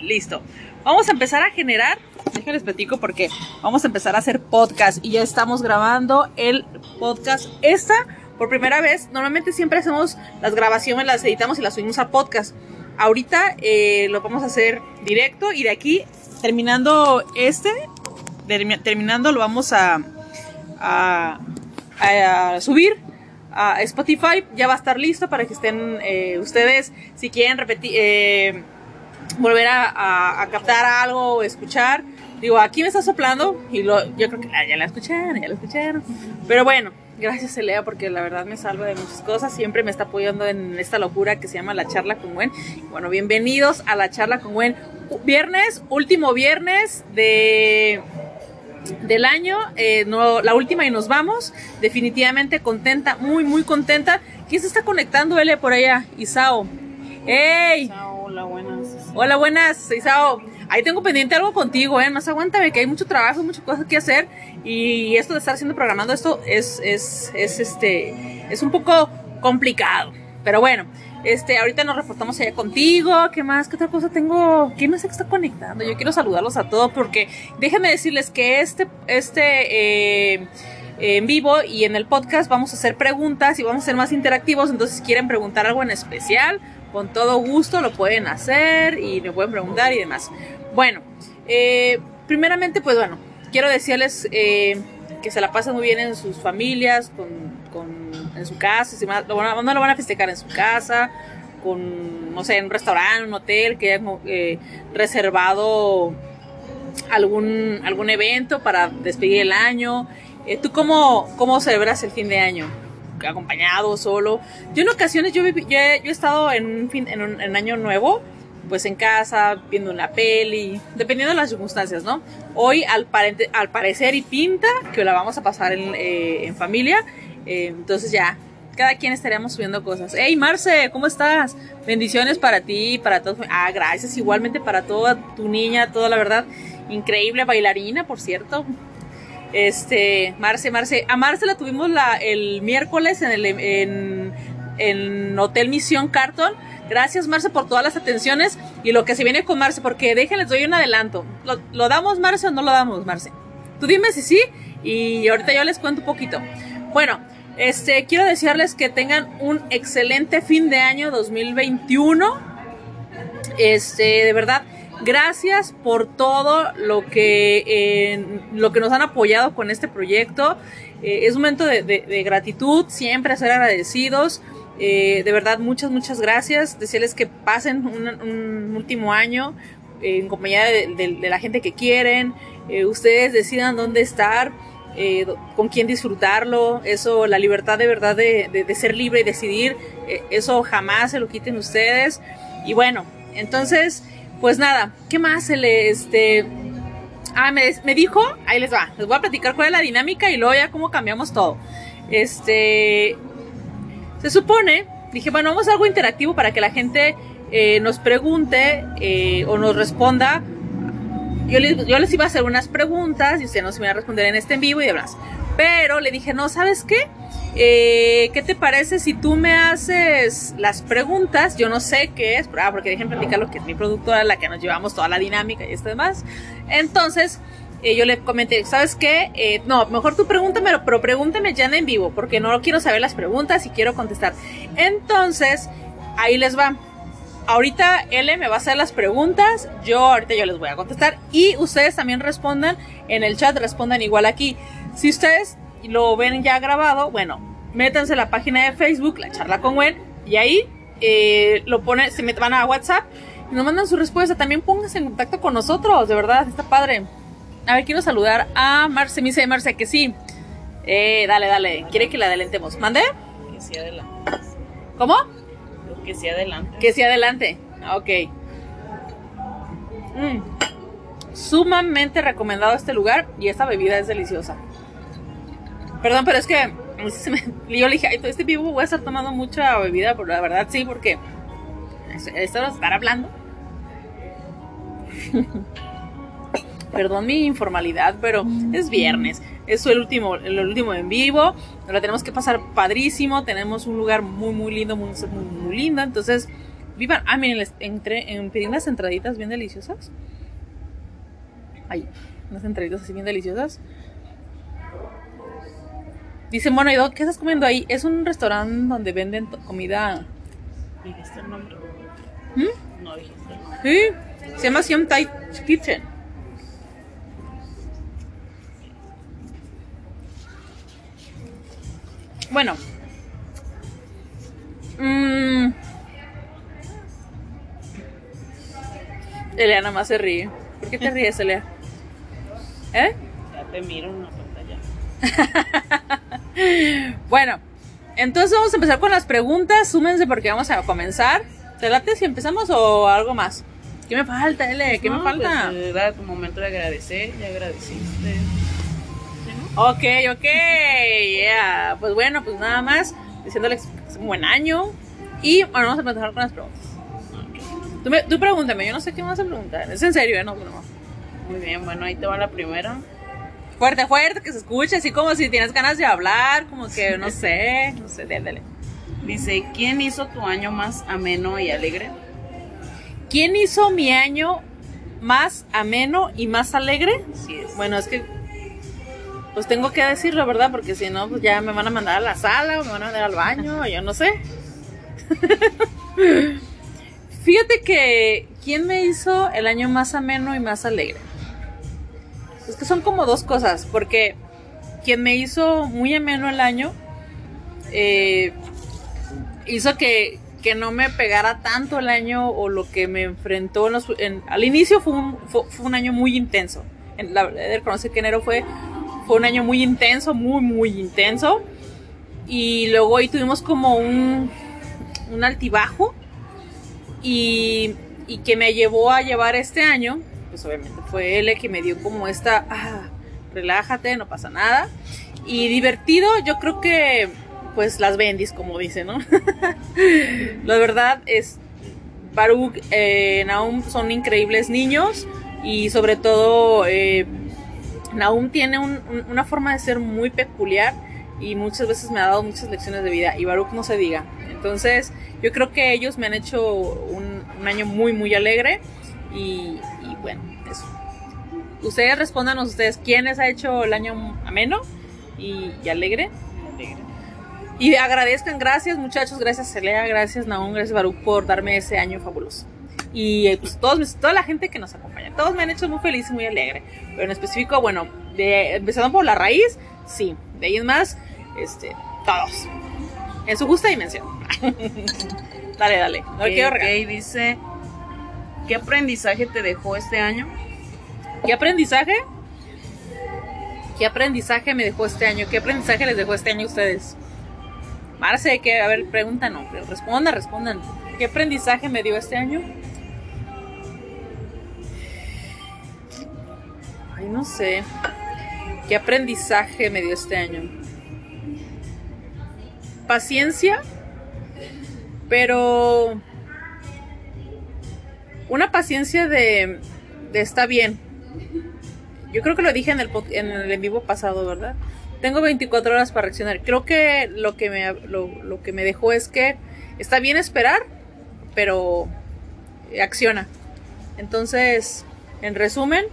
Listo. Vamos a empezar a generar. Déjenles platico porque vamos a empezar a hacer podcast y ya estamos grabando el podcast. Esta, por primera vez, normalmente siempre hacemos las grabaciones, las editamos y las subimos a podcast. Ahorita eh, lo vamos a hacer directo y de aquí, terminando este, terminando lo vamos a, subir a Spotify. Ya va a estar listo para que estén eh, ustedes, si quieren repetir, eh, volver a, captar algo o escuchar. Digo, aquí me está soplando y lo, yo creo que ah, ya la escucharon, ya la escucharon. Pero bueno, gracias Elea porque la verdad me salva de muchas cosas. Siempre me está apoyando en esta locura que se llama la charla con Gwen. Bueno, bienvenidos a la charla con Gwen. Viernes, último viernes de del año, eh, no, la última y nos vamos. Definitivamente contenta, muy, muy contenta. ¿Quién se está conectando, Ele, por allá? Isao. ¡Ey! hola, buenas. Hola, buenas, Isao. Ahí tengo pendiente algo contigo, ¿eh? Más aguántame, que hay mucho trabajo, muchas cosas que hacer. Y esto de estar haciendo programando esto es, es, es, este, es un poco complicado. Pero bueno, este, ahorita nos reportamos allá contigo. ¿Qué más? ¿Qué otra cosa tengo? ¿Quién más está conectando? Yo quiero saludarlos a todos porque déjenme decirles que este, este, eh, en vivo y en el podcast vamos a hacer preguntas y vamos a ser más interactivos. Entonces, si quieren preguntar algo en especial, con todo gusto lo pueden hacer y me pueden preguntar y demás. Bueno, eh, primeramente, pues bueno, quiero decirles eh, que se la pasen muy bien en sus familias, con, en su casa, si no lo van a festejar en su casa, con, no sé, en un restaurante, un hotel, que hayan eh, reservado algún, algún evento para despedir el año. ¿Tú cómo, cómo celebras el fin de año? acompañado, solo. Yo en ocasiones, yo, yo, he, estado en un, fin, en un año nuevo, pues en casa, viendo una peli, dependiendo de las circunstancias, ¿no? Hoy al, al parecer y pinta que la vamos a pasar en, eh, en familia, eh, entonces ya, cada quien estaremos subiendo cosas. Hey Marce, ¿cómo estás? Bendiciones para ti, para todos. Ah, gracias igualmente para toda tu niña, toda la verdad. Increíble bailarina, por cierto. Este, Marce, Marce. A Marce la tuvimos la, el miércoles en el en, Hotel Misión Carton. Gracias, Marce, por todas las atenciones y lo que se viene con Marce, porque déjenles doy un adelanto. ¿Lo, damos, Marce, o no lo damos, Marce? Tú dime si sí y ahorita yo les cuento un poquito. Bueno, este, quiero desearles que tengan un excelente fin de año 2021. Este, de verdad, Gracias por todo lo que, lo que nos han apoyado con este proyecto. Eh, es un momento de, gratitud, siempre ser agradecidos. Eh, de verdad, muchas, muchas gracias. Decirles que pasen un, último año en compañía de, la gente que quieren. Eh, ustedes decidan dónde estar, con quién disfrutarlo. Eso, la libertad de verdad de, ser libre y decidir, eso jamás se lo quiten ustedes. Y bueno, entonces pues nada, ¿qué más se le, este... Ah, me, me dijo, ahí les va, les voy a platicar cuál es la dinámica y luego ya cómo cambiamos todo. Este... Se supone, dije, bueno, vamos a algo interactivo para que la gente eh, nos pregunte eh, o nos responda. Yo les, yo les iba a hacer unas preguntas y ustedes nos iban a responder en este en vivo y demás. Pero le dije, no, ¿sabes qué? Eh, ¿Qué te parece si tú me haces las preguntas? Yo no sé qué es, ah, porque déjenme platicar lo que es mi productora, la que nos llevamos toda la dinámica y esto demás. Entonces, eh, yo le comenté, ¿sabes qué? Eh, no, mejor tú pregúntame, pero pregúntame ya en vivo, porque no quiero saber las preguntas y quiero contestar. Entonces, ahí les va. Ahorita L me va a hacer las preguntas, yo ahorita yo les voy a contestar y ustedes también respondan en el chat, respondan igual aquí. Si ustedes lo ven ya grabado, bueno, métanse a la página de Facebook, la charla con Gwen, y ahí eh, lo ponen, se van a WhatsApp y nos mandan su respuesta. También pónganse en contacto con nosotros, de verdad, está padre. A ver, quiero saludar a Marce, me dice Marce que sí. Eh, dale, dale, quiere que la adelantemos. ¿Mande? Que sí adelante. ¿Cómo? Que sí adelante. Que sí adelante, ok. Mm. Sumamente recomendado este lugar y esta bebida es deliciosa. Perdón, pero es que yo le dije, este vivo voy a estar tomando mucha bebida, pero la verdad sí, porque esto estar hablando. Perdón mi informalidad, pero es viernes. Es el último, el último en vivo. La tenemos que pasar padrísimo. Tenemos un lugar muy, muy lindo, muy, muy, muy lindo. Entonces, Vivan. Ah, miren, les entré en pedí unas entraditas bien deliciosas. Ay, unas entraditas así bien deliciosas. Dicen, bueno, ¿y qué estás comiendo ahí? Es un restaurante donde venden comida. ¿Dijiste el nombre? ¿Mm? No dijiste el nombre. Sí, se llama Siam Thai Kitchen. Bueno. Mm. Elea nada más se ríe. ¿Por qué te ríes, Elea? ¿Eh? Ya te miro en la pantalla. Bueno, entonces vamos a empezar con las preguntas. Súmense porque vamos a comenzar. ¿Te late si empezamos o algo más? ¿Qué me falta, Ele? ¿Qué me No, falta? Pues, era tu momento de agradecer, ya agradeciste. Ok, ok, yeah. Pues bueno, pues nada más, diciéndoles que es un buen año. Y bueno, vamos a empezar con las preguntas. Tú, me- tú pregúntame, yo no sé qué me vas a preguntar. Es en serio, ¿eh? No, no. Muy bien, bueno, ahí te va la primera. Fuerte, fuerte, que se escuche, así como si tienes ganas de hablar, como que no sé, no sé, dale. Dice, ¿quién hizo tu año más ameno y alegre? ¿Quién hizo mi año más ameno y más alegre? Sí es. Bueno, es que pues tengo que decirlo, ¿verdad? Porque si no, pues ya me van a mandar a la sala o me van a mandar al baño, o yo no sé. Fíjate que ¿quién me hizo el año más ameno y más alegre? Que son como dos cosas, porque quien me hizo muy ameno el año eh, hizo que, que no me pegara tanto el año o lo que me enfrentó en los- al inicio fue un, fue, un año muy intenso. En, la verdad, reconocer que enero fue, fue un año muy intenso, muy, muy intenso. Y luego ahí tuvimos como un, un altibajo y, y que me llevó a llevar este año, pues obviamente fue él el que me dio como esta, ah, relájate, no pasa nada. Y divertido, yo creo que pues las bendis, como dice, ¿no? La verdad es, Baruch, eh, Naum son increíbles niños y sobre todo eh, Naum tiene un- un- una forma de ser muy peculiar y muchas veces me ha dado muchas lecciones de vida y Baruch no se diga. Entonces yo creo que ellos me han hecho un, un año muy muy alegre y bueno, eso. Ustedes respondan ustedes quién les ha hecho el año ameno y, y alegre. Alegre. Y agradezcan, gracias muchachos, gracias Celea, gracias Naum, gracias Baruch por darme ese año fabuloso. Y eh, pues todos, toda la gente que nos acompaña, todos me han hecho muy feliz y muy alegre. Pero en específico, bueno, de, empezando por la raíz, sí. De ahí en más, este, todos. En su justa dimensión. dale, dale. No quiero dice, ¿qué aprendizaje te dejó este año? ¿Qué aprendizaje? ¿Qué aprendizaje me dejó este año? ¿Qué aprendizaje les dejó este año a ustedes? Marce, que, a ver, preguntan, no, pero respondan, respondan. ¿Qué aprendizaje me dio este año? Ay, no sé. ¿Qué aprendizaje me dio este año? Paciencia, pero una paciencia de, de está bien. Yo creo que lo dije en el, en el en vivo pasado, ¿verdad? Tengo 24 horas para reaccionar. Creo que lo que me, lo, lo que me dejó es que está bien esperar, pero acciona. Entonces, en resumen,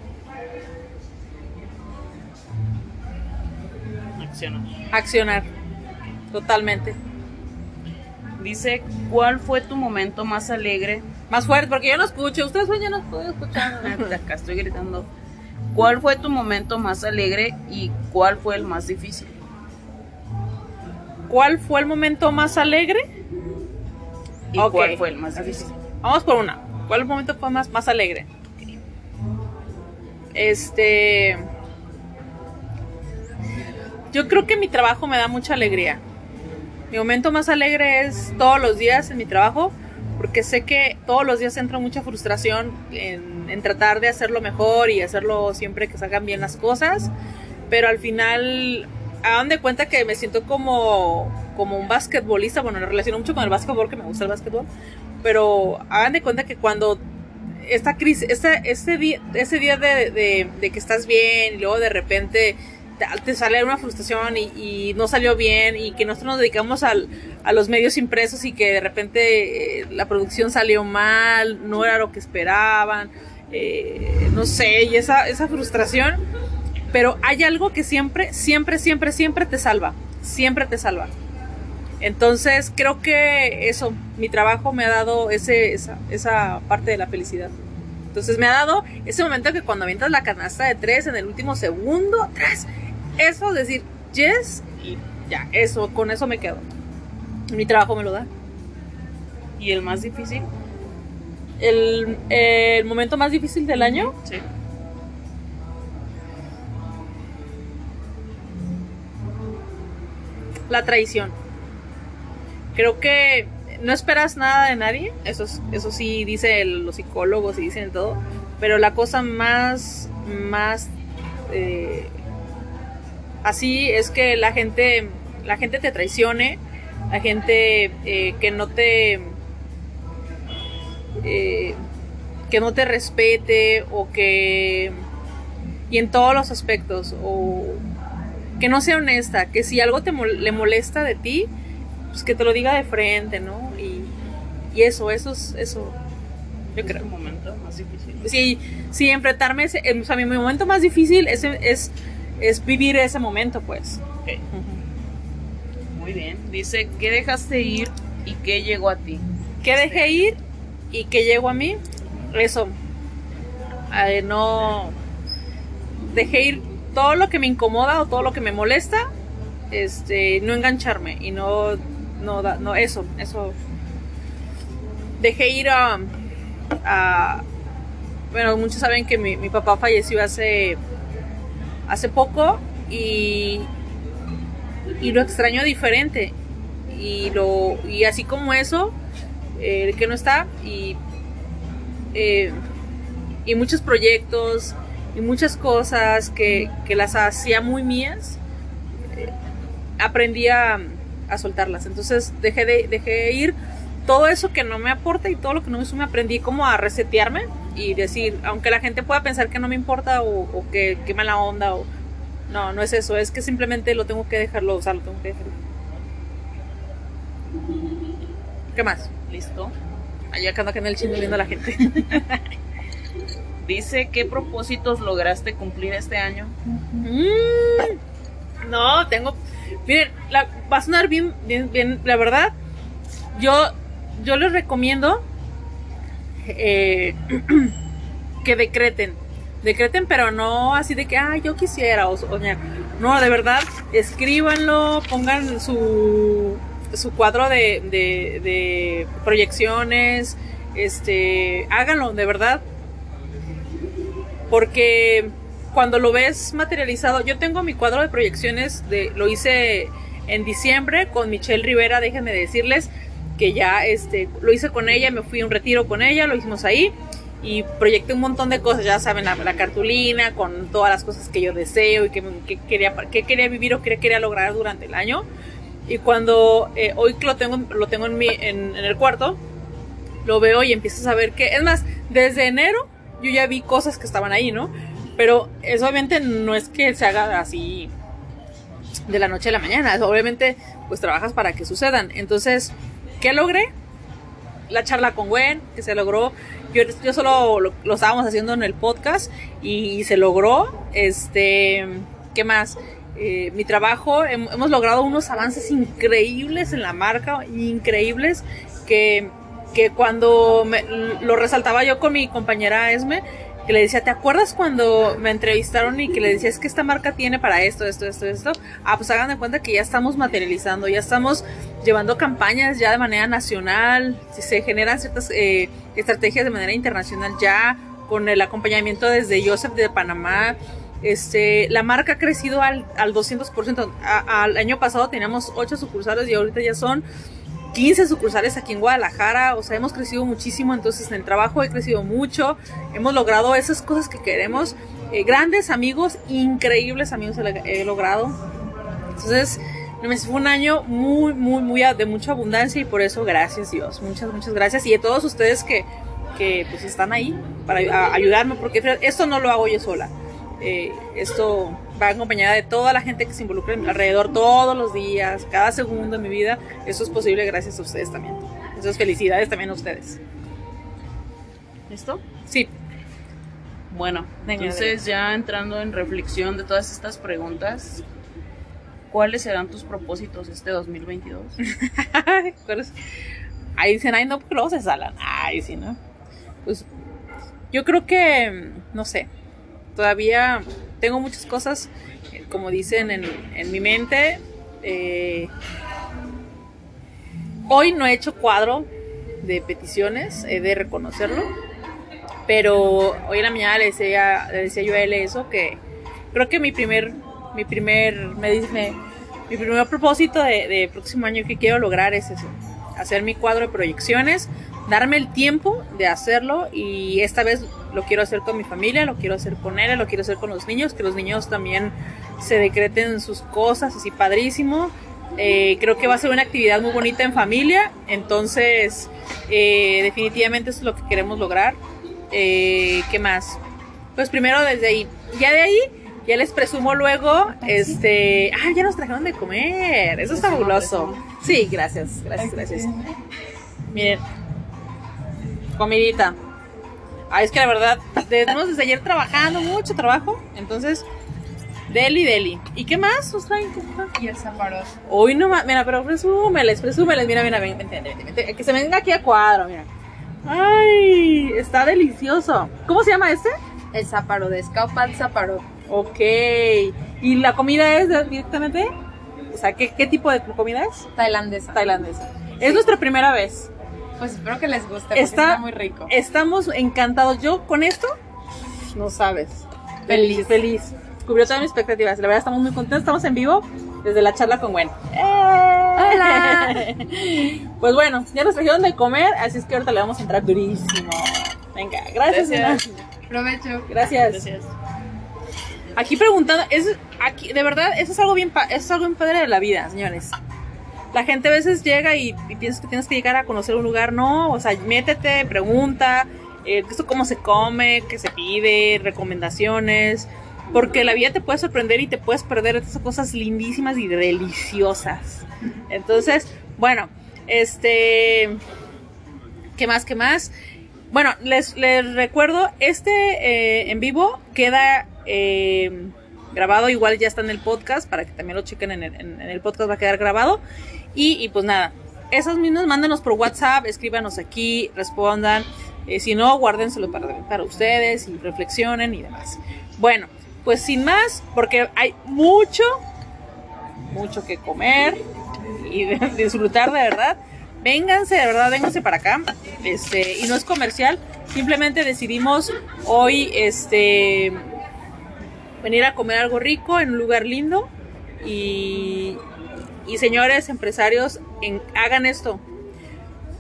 Acciona. accionar. Totalmente. Dice, ¿cuál fue tu momento más alegre? Más fuerte, porque yo no escucho. Ustedes ya no pueden escuchar. Acá estoy gritando. ¿Cuál fue tu momento más alegre y cuál fue el más difícil? ¿Cuál fue el momento más alegre? ¿Y cuál fue el más difícil? Vamos por una. ¿Cuál momento fue más, más alegre? Este. Yo creo que mi trabajo me da mucha alegría. Mi momento más alegre es todos los días en mi trabajo, porque sé que todos los días entra mucha frustración en, en tratar de hacerlo mejor y hacerlo siempre que salgan bien las cosas, pero al final hagan de cuenta que me siento como, como un basquetbolista, bueno, lo relaciono mucho con el básquetbol, que me gusta el básquetbol, pero hagan de cuenta que cuando esta crisis, este, este día, ese día de, de- de que estás bien y luego de repente te, sale una frustración y, no salió bien y que nosotros nos dedicamos al, a los medios impresos y que de repente eh, la producción salió mal, no era lo que esperaban, eh, no sé, y esa, esa frustración, pero hay algo que siempre, siempre, siempre, siempre te salva, siempre te salva. Entonces creo que eso, mi trabajo me ha dado ese, esa, esa parte de la felicidad. Entonces me ha dado ese momento que cuando avientas la canasta de tres en el último segundo, tres, eso, decir yes y ya, eso, con eso me quedo. Mi trabajo me lo da. ¿Y el más difícil? El, el momento más difícil del año. Sí. La traición. Creo que no esperas nada de nadie, eso, eso sí dicen los psicólogos y dicen todo, pero la cosa más, más eh, así es que la gente, la gente te traicione, la gente eh, que no te, eh, que no te respete o que, y en todos los aspectos, o que no sea honesta, que si algo te le molesta de ti, pues que te lo diga de frente, ¿no? Y, y eso, eso es, eso, yo creo. Es momento más difícil. Sí, sí, enfrentarme, ese, o sea, mi momento más difícil es, es, es vivir ese momento, pues. Muy bien. Dice, ¿qué dejaste ir y qué llegó a ti? ¿Qué dejé ir y qué llegó a mí? Eso. no. Dejé ir todo lo que me incomoda o todo lo que me molesta. Este, no engancharme y no no, no, eso, eso. Dejé ir a, bueno, muchos saben que mi, papá falleció hace, hace poco y, y lo extraño diferente. Y, lo, y así como eso, el que no está, y, eh, y muchos proyectos y muchas cosas que, que las hacía muy mías, eh, aprendí a soltarlas. Entonces dejé de dejé ir todo eso que no me aporta y todo lo que no me me aprendí como a resetearme y decir, aunque la gente pueda pensar que no me importa o, que, que mala onda o no, no es eso, es que simplemente lo tengo que dejarlo usar, lo tengo que dejar. ¿Qué más? Listo. Allá ando acá en el chino viendo a la gente. Dice, ¿qué propósitos lograste cumplir este año? Mm, no, tengo Miren, la, va a sonar bien, bien, bien, la verdad. Yo, yo les recomiendo eh, que decreten. Decreten, pero no así de que, ah, yo quisiera o. No, de verdad, escríbanlo, pongan su, su cuadro de, de, de proyecciones, este, háganlo, de verdad. Porque cuando lo ves materializado, yo tengo mi cuadro de proyecciones, de, lo hice en diciembre con Michelle Rivera, déjenme decirles que ya este, lo hice con ella, me fui a un retiro con ella, lo hicimos ahí y proyecté un montón de cosas, ya saben, la, cartulina con todas las cosas que yo deseo y que, quería, que quería vivir o que quería lograr durante el año. Y cuando eh, hoy lo tengo, lo tengo en, mi, en, en el cuarto, lo veo y empiezo a saber que, es más, desde enero yo ya vi cosas que estaban ahí, ¿no? Pero eso obviamente no es que se haga así de la noche a la mañana. Obviamente, pues trabajas para que sucedan. Entonces, ¿qué logré? La charla con Gwen, que se logró. Yo, yo solo lo, estábamos haciendo en el podcast y, se logró. Este, ¿qué más? Eh, mi trabajo, hemos logrado unos avances increíbles en la marca, increíbles, que, que cuando me, lo resaltaba yo con mi compañera Esme, le decía, ¿te acuerdas cuando me entrevistaron y que le decía, es que esta marca tiene para esto, esto, esto, esto? Ah, pues hagan de cuenta que ya estamos materializando, ya estamos llevando campañas ya de manera nacional, se generan ciertas eh, estrategias de manera internacional ya, con el acompañamiento desde Joseph de Panamá. Este, la marca ha crecido al, al 200%. al año pasado teníamos 8 sucursales y ahorita ya son 15 sucursales aquí en Guadalajara, o sea, hemos crecido muchísimo, entonces en el trabajo he crecido mucho, hemos logrado esas cosas que queremos, eh, grandes amigos, increíbles amigos he, logrado. Entonces, fue un año muy, muy, muy de mucha abundancia y por eso gracias Dios, muchas, muchas gracias y a todos ustedes que, que pues están ahí para ayudarme, porque esto no lo hago yo sola. eh, esto va acompañada de toda la gente que se involucra alrededor todos los días, cada segundo de mi vida. Eso es posible gracias a ustedes también. Entonces, felicidades también a ustedes. ¿Listo? Sí. Bueno, entonces ya entrando en reflexión de todas estas preguntas, ¿cuáles serán tus propósitos este 2022? ¿Cuáles? Ahí dicen, ay, no, porque luego se salan. Ay, sí, ¿no? Pues yo creo que, no sé, todavía tengo muchas cosas, eh, como dicen, en, mi mente. Eh, hoy no he hecho cuadro de peticiones, he de reconocerlo. Pero hoy en la mañana le decía, yo a él eso, que creo que mi primer, mi primer, me dice, mi primer propósito de, de próximo año que quiero lograr es eso, hacer mi cuadro de proyecciones, darme el tiempo de hacerlo y esta vez lo quiero hacer con mi familia, lo quiero hacer con él, lo quiero hacer con los niños, que los niños también se decreten sus cosas, así padrísimo. Eh, creo que va a ser una actividad muy bonita en familia, entonces eh, definitivamente eso es lo que queremos lograr. Eh, ¿Qué más? Pues primero desde ahí, ya de ahí ya les presumo luego, este, ah, ya nos trajeron de comer, eso está fabuloso. Sí, gracias, gracias, gracias. Miren, comidita. Ah, es que la verdad, tenemos desde ayer trabajando, mucho trabajo, entonces, deli, deli. ¿Y qué más nos traen? Y el zaparoso. Hoy no más, mira, pero presúmeles, presúmeles, mira, mira, ven, vente, vente, vente, que se venga aquí a cuadro, mira. Ay, está delicioso. ¿Cómo se llama este? El zaparo de Scaupal zaparo. Ok. ¿Y la comida es directamente? O sea, ¿qué, qué tipo de comida es? Tailandesa. Tailandesa. Es nuestra primera vez. Pues espero que les guste porque Está- está, muy rico. Estamos encantados. Yo con esto, no sabes. Feliz, Feliz. Cubrió todas mis expectativas. La verdad, estamos muy contentos. Estamos en vivo desde la charla con Gwen. Hola. Pues bueno, ya nos trajeron de comer, así es que ahorita le vamos a entrar durísimo. Venga, gracias. Gracias. Provecho. Gracias. Gracias. Aquí preguntando, es aquí de verdad eso es algo bien eso es algo bien padre de la vida, señores. La gente a veces llega y, y piensas que tienes que llegar a conocer un lugar, no, o sea, métete, pregunta, eh, esto cómo se come, qué se pide, recomendaciones, porque la vida te puede sorprender y te puedes perder estas cosas lindísimas y deliciosas. Entonces, bueno, este, ¿qué más? ¿Qué más? Bueno, les, les recuerdo, este eh, en vivo queda eh, grabado, igual ya está en el podcast, para que también lo chequen en el, en- en el podcast, va a quedar grabado. Y, y pues nada, esos mismos mándenos por WhatsApp, escríbanos aquí, respondan. Eh, si no, guárdenselo para, para ustedes y reflexionen y demás. Bueno, pues sin más, porque hay mucho, mucho que comer y disfrutar de verdad. Vénganse, de verdad, vénganse para acá. Este, y no es comercial, simplemente decidimos hoy este venir a comer algo rico en un lugar lindo y, y señores empresarios hagan esto.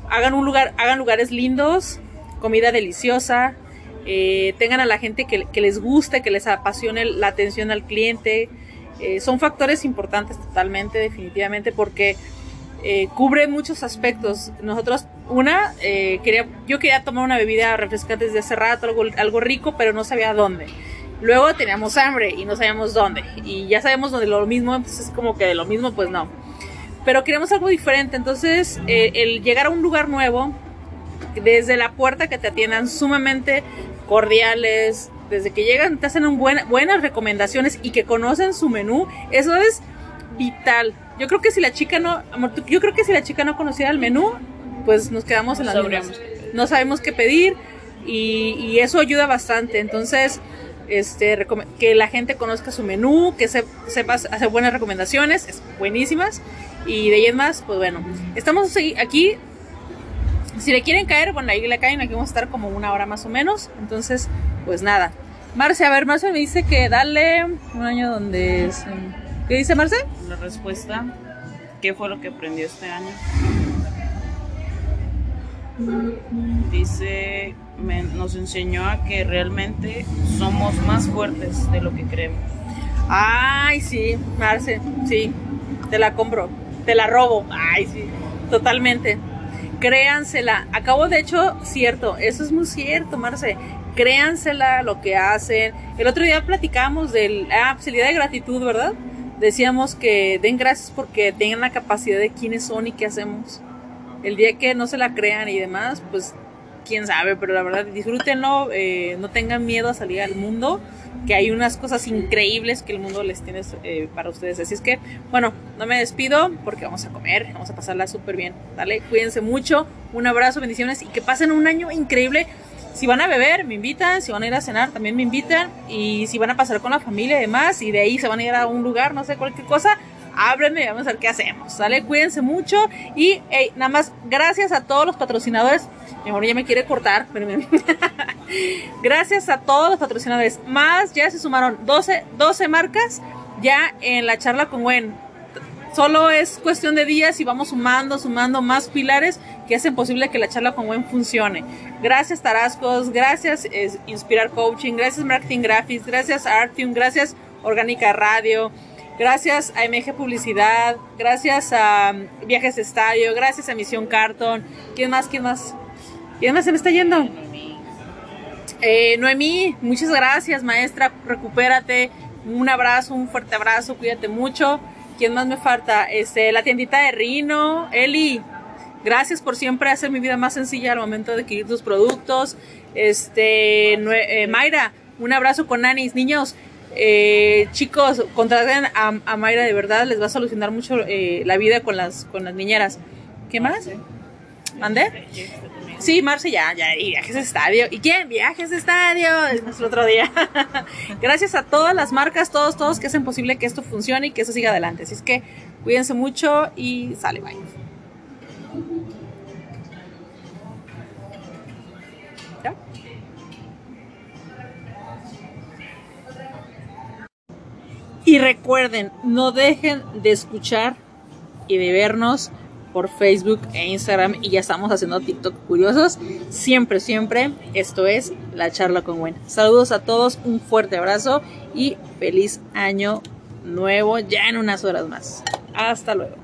Hagan un lugar, hagan lugares lindos, comida deliciosa, eh, tengan a la gente que, que les guste, que les apasione la atención al cliente. Eh, son factores importantes totalmente, definitivamente, porque eh, cubre muchos aspectos. Nosotros, una, eh, quería, yo quería tomar una bebida refrescante desde hace rato, algo, algo rico, pero no sabía dónde. Luego teníamos hambre y no sabíamos dónde. Y ya sabemos dónde lo mismo, pues es como que de lo mismo, pues no. Pero queríamos algo diferente. Entonces, eh, el llegar a un lugar nuevo, desde la puerta que te atiendan sumamente cordiales, desde que llegan te hacen un buen- buenas recomendaciones y que conocen su menú, eso es vital. Yo creo que si la chica no, amor, yo creo que si la chica no conociera el menú, pues nos quedamos en pedir. No sabemos qué pedir y, y eso ayuda bastante. Entonces, este, que la gente conozca su menú, que se, sepa hacer buenas recomendaciones, es buenísimas. Y de ahí en más, pues bueno, estamos aquí si le quieren caer, bueno, ahí le caen, aquí vamos a estar como una hora más o menos. Entonces, pues nada. Marce, a ver, Marce me dice que dale un año donde... ¿Qué dice Marce? La respuesta, ¿qué fue lo que aprendió este año? Dice, nos enseñó a que realmente somos más fuertes de lo que creemos. Ay, sí, Marce, sí, te la compro, te la robo. Ay, sí, totalmente. Créansela. Acabo, de hecho, cierto, eso es muy cierto, Marce. créansela lo que hacen. El otro día platicamos del, ah, pues de gratitud, ¿verdad? Decíamos que den gracias porque tengan la capacidad de quiénes son y qué hacemos. El día que no se la crean y demás, pues quién sabe, pero la verdad disfrútenlo, eh, no tengan miedo a salir al mundo, que hay unas cosas increíbles que el mundo les tiene eh, para ustedes. Así es que, bueno, no me despido porque vamos a comer, vamos a pasarla súper bien, ¿vale? Cuídense mucho, un abrazo, bendiciones y que pasen un año increíble. Si van a beber, me invitan, si van a ir a cenar, también me invitan, y si van a pasar con la familia y demás, y de ahí se van a ir a un lugar, no sé, cualquier cosa, háblenme y vamos a ver qué hacemos, ¿sale? Cuídense mucho y hey, nada más gracias a todos los patrocinadores. Mi amor ya me quiere cortar, gracias a todos los patrocinadores. Más ya se sumaron 12, 12 marcas ya en la charla con Gwen. Solo es cuestión de días y vamos sumando, sumando más pilares que hacen posible que la charla con Gwen funcione. Gracias Tarascos, gracias Inspirar Coaching, gracias Marketing Graphics, gracias Artium, gracias Orgánica Radio, Gracias a MG Publicidad, gracias a Viajes de Estadio, gracias a Misión Carton. ¿Quién más? ¿Quién más? ¿Quién más se me está yendo? Eh, Noemí, muchas gracias, maestra. Recupérate. Un abrazo, un fuerte abrazo. Cuídate mucho. ¿Quién más me falta? Este, la tiendita de Rino. Eli, gracias por siempre hacer mi vida más sencilla al momento de adquirir tus productos. Este, eh, Mayra, un abrazo con Anis. Niños, eh, chicos, contraten a, Mayra de verdad, les va a solucionar mucho eh, la vida con las, con las niñeras. ¿Qué más? ¿Mandé? Sí, Marce ya, ya, y viajes de estadio. ¿Y quién? Viajes de estadio, es nuestro otro día. Gracias a todas las marcas, todos, todos que hacen posible que esto funcione y que eso siga adelante. Así es que cuídense mucho y sale, bye. Y recuerden, no dejen de escuchar y de vernos por Facebook e Instagram y ya estamos haciendo TikTok curiosos. Siempre, siempre, esto es la charla con Gwen. Saludos a todos, un fuerte abrazo y feliz año nuevo ya en unas horas más. Hasta luego.